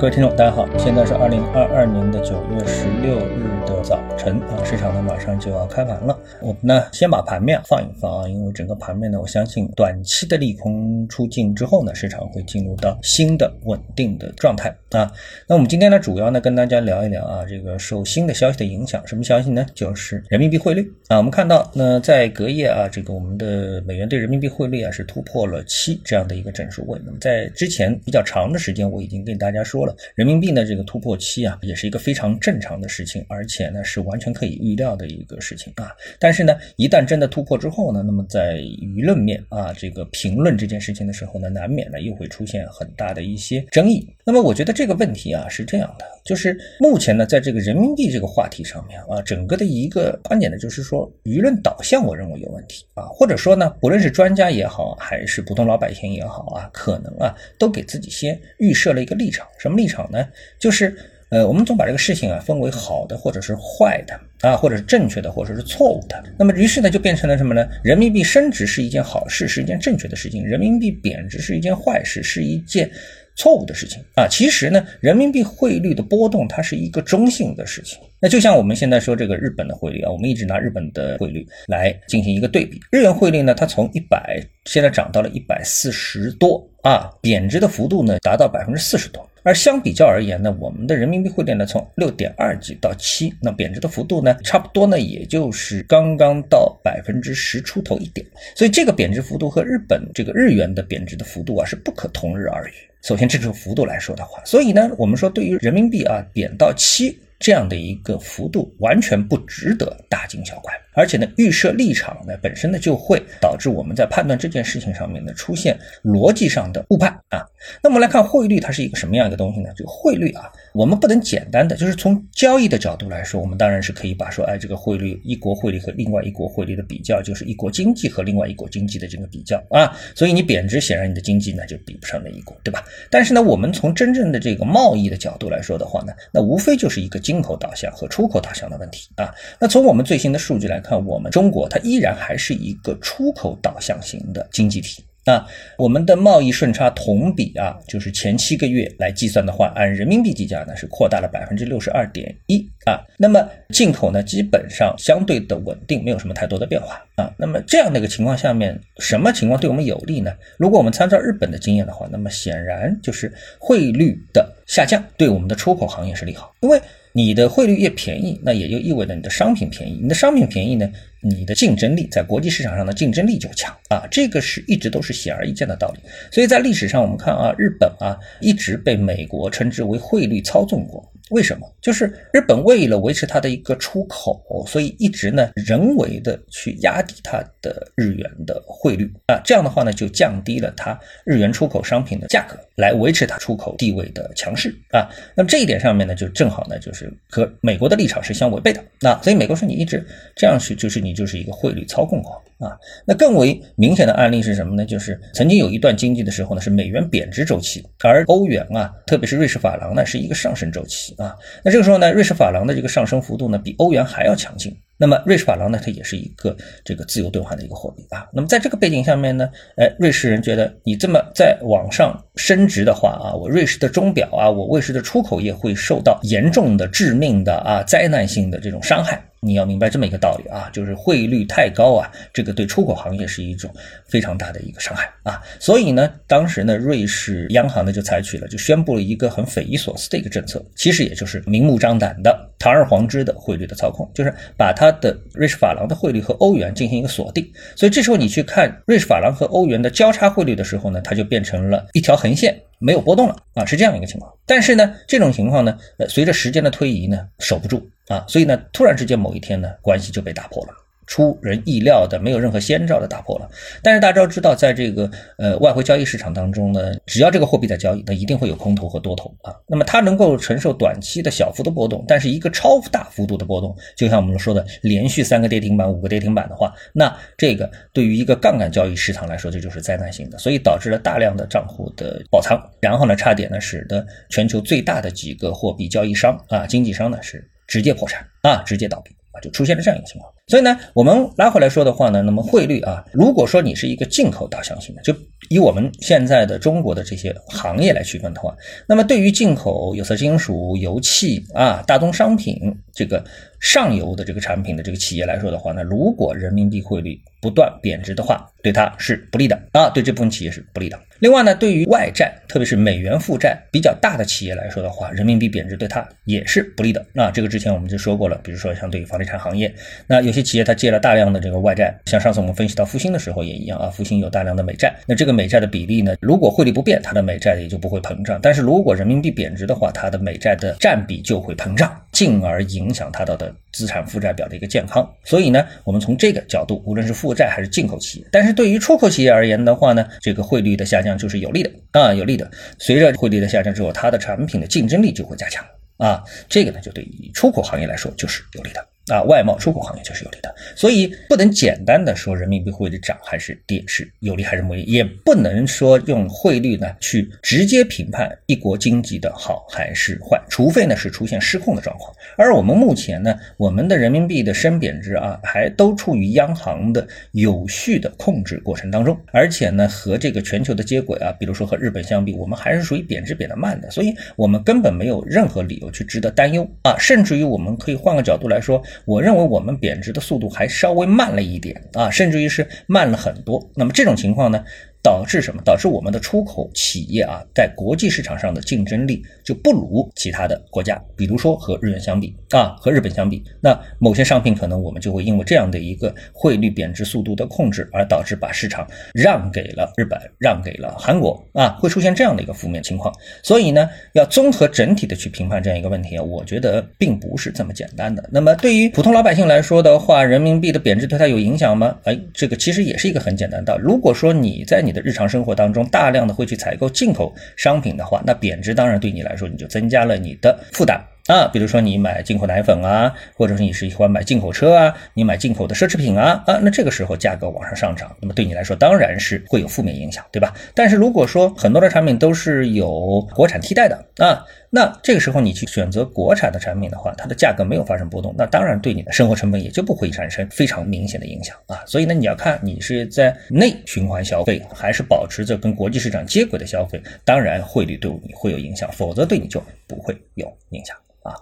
各位听众，大家好，现在是二零二二年的九月十六日的早晨啊，市场呢马上就要开盘了。我们呢先把盘面放一放啊，因为整个盘面呢，我相信短期的利空出尽之后呢，市场会进入到新的稳定的状态啊。那我们今天呢，主要呢跟大家聊一聊啊，这个受新的消息的影响，什么消息呢？就是人民币汇率啊。我们看到呢，在隔夜啊，这个我们的美元对人民币汇率啊是突破了七这样的一个整数位。那么在之前比较长的时间，我已经跟大家说了。人民币呢，这个突破期啊，也是一个非常正常的事情，而且呢是完全可以预料的一个事情啊。但是呢，一旦真的突破之后呢，那么在舆论面啊，这个评论这件事情的时候呢，难免呢又会出现很大的一些争议。那么我觉得这个问题啊是这样的，就是目前呢，在这个人民币这个话题上面啊，整个的一个观点呢，就是说舆论导向，我认为有问题啊，或者说呢，不论是专家也好，还是普通老百姓也好啊，可能啊都给自己先预设了一个立场，什么立场呢？就是呃，我们总把这个事情啊分为好的或者是坏的啊，或者是正确的或者是错误的。那么于是呢，就变成了什么呢？人民币升值是一件好事，是一件正确的事情；人民币贬值是一件坏事，是一件错误的事情啊。其实呢，人民币汇率的波动它是一个中性的事情。那就像我们现在说这个日本的汇率啊，我们一直拿日本的汇率来进行一个对比。日元汇率呢，它从一百现在涨到了一百四十多啊，贬值的幅度呢达到百分之四十多。而相比较而言呢，我们的人民币汇率呢从六点二几到七，那贬值的幅度呢差不多呢，也就是刚刚到百分之十出头一点。所以这个贬值幅度和日本这个日元的贬值的幅度啊是不可同日而语。首先，这种幅度来说的话，所以呢，我们说对于人民币啊贬到七。这样的一个幅度完全不值得大惊小怪，而且呢，预设立场呢本身呢就会导致我们在判断这件事情上面呢出现逻辑上的误判啊。那么来看汇率，它是一个什么样一个东西呢？这个汇率啊，我们不能简单的就是从交易的角度来说，我们当然是可以把说，哎，这个汇率一国汇率和另外一国汇率的比较，就是一国经济和另外一国经济的这个比较啊。所以你贬值，显然你的经济呢就比不上那一国，对吧？但是呢，我们从真正的这个贸易的角度来说的话呢，那无非就是一个。进口导向和出口导向的问题啊，那从我们最新的数据来看，我们中国它依然还是一个出口导向型的经济体啊。我们的贸易顺差同比啊，就是前七个月来计算的话，按人民币计价呢是扩大了百分之六十二点一啊。那么进口呢基本上相对的稳定，没有什么太多的变化啊。那么这样的一个情况下面，什么情况对我们有利呢？如果我们参照日本的经验的话，那么显然就是汇率的下降对我们的出口行业是利好，因为。你的汇率越便宜，那也就意味着你的商品便宜。你的商品便宜呢，你的竞争力在国际市场上的竞争力就强啊，这个是一直都是显而易见的道理。所以在历史上，我们看啊，日本啊一直被美国称之为汇率操纵国。为什么？就是日本为了维持它的一个出口，所以一直呢人为的去压低它的日元的汇率啊，这样的话呢就降低了它日元出口商品的价格，来维持它出口地位的强势啊。那么这一点上面呢，就正好呢就是和美国的立场是相违背的。那所以美国说你一直这样去，就是你就是一个汇率操控国。啊，那更为明显的案例是什么呢？就是曾经有一段经济的时候呢，是美元贬值周期，而欧元啊，特别是瑞士法郎呢，是一个上升周期啊。那这个时候呢，瑞士法郎的这个上升幅度呢，比欧元还要强劲。那么瑞士法郎呢，它也是一个这个自由兑换的一个货币啊。那么在这个背景下面呢，哎，瑞士人觉得你这么在网上升值的话啊，我瑞士的钟表啊，我瑞士的出口业会受到严重的、致命的啊灾难性的这种伤害。你要明白这么一个道理啊，就是汇率太高啊，这个对出口行业是一种非常大的一个伤害啊。所以呢，当时呢，瑞士央行呢就采取了，就宣布了一个很匪夷所思的一个政策，其实也就是明目张胆的堂而皇之的汇率的操控，就是把它的瑞士法郎的汇率和欧元进行一个锁定。所以这时候你去看瑞士法郎和欧元的交叉汇率的时候呢，它就变成了一条很连线。没有波动了啊，是这样一个情况。但是呢，这种情况呢，呃，随着时间的推移呢，守不住啊，所以呢，突然之间某一天呢，关系就被打破了。出人意料的，没有任何先兆的打破了。但是大家都知道，在这个呃外汇交易市场当中呢，只要这个货币在交易，那一定会有空头和多头啊。那么它能够承受短期的小幅的波动，但是一个超大幅度的波动，就像我们说的连续三个跌停板、五个跌停板的话，那这个对于一个杠杆交易市场来说，这就是灾难性的，所以导致了大量的账户的爆仓，然后呢，差点呢，使得全球最大的几个货币交易商啊、经纪商呢是直接破产啊，直接倒闭啊，就出现了这样一个情况。所以呢，我们拉回来说的话呢，那么汇率啊，如果说你是一个进口导向型的，就以我们现在的中国的这些行业来区分的话，那么对于进口有色金属、油气啊、大宗商品这个上游的这个产品的这个企业来说的话呢，如果人民币汇率不断贬值的话，对它是不利的啊，对这部分企业是不利的。另外呢，对于外债，特别是美元负债比较大的企业来说的话，人民币贬值对它也是不利的。那这个之前我们就说过了，比如说像对于房地产行业，那有些企业它借了大量的这个外债，像上次我们分析到复兴的时候也一样啊，复兴有大量的美债，那这个美债的比例呢，如果汇率不变，它的美债也就不会膨胀；但是如果人民币贬值的话，它的美债的占比就会膨胀，进而影响它的资产负债表的一个健康。所以呢，我们从这个角度，无论是负债还是进口企业，但是对于出口企业而言的话呢，这个汇率的下降就是有利的啊，有利的。随着汇率的下降之后，它的产品的竞争力就会加强啊，这个呢，就对于出口行业来说就是有利的。啊，外贸出口行业就是有利的，所以不能简单的说人民币汇率涨还是跌是有利还是不利，也不能说用汇率呢去直接评判一国经济的好还是坏，除非呢是出现失控的状况。而我们目前呢，我们的人民币的升贬值啊，还都处于央行的有序的控制过程当中，而且呢和这个全球的接轨啊，比如说和日本相比，我们还是属于贬值贬得慢的，所以我们根本没有任何理由去值得担忧啊，甚至于我们可以换个角度来说。我认为我们贬值的速度还稍微慢了一点啊，甚至于是慢了很多。那么这种情况呢？导致什么？导致我们的出口企业啊，在国际市场上的竞争力就不如其他的国家。比如说和日元相比啊，和日本相比，那某些商品可能我们就会因为这样的一个汇率贬值速度的控制，而导致把市场让给了日本，让给了韩国啊，会出现这样的一个负面情况。所以呢，要综合整体的去评判这样一个问题啊，我觉得并不是这么简单的。那么对于普通老百姓来说的话，人民币的贬值对他有影响吗？哎，这个其实也是一个很简单的。如果说你在你你的日常生活当中大量的会去采购进口商品的话，那贬值当然对你来说你就增加了你的负担啊。比如说你买进口奶粉啊，或者是你是喜欢买进口车啊，你买进口的奢侈品啊啊，那这个时候价格往上上涨，那么对你来说当然是会有负面影响，对吧？但是如果说很多的产品都是有国产替代的啊。那这个时候你去选择国产的产品的话，它的价格没有发生波动，那当然对你的生活成本也就不会产生非常明显的影响啊。所以呢，你要看你是在内循环消费，还是保持着跟国际市场接轨的消费。当然汇率对你会有影响，否则对你就不会有影响啊。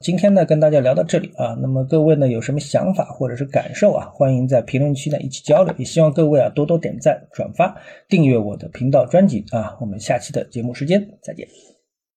今天呢，跟大家聊到这里啊，那么各位呢有什么想法或者是感受啊，欢迎在评论区呢一起交流。也希望各位啊多多点赞、转发、订阅我的频道专辑啊。我们下期的节目时间再见。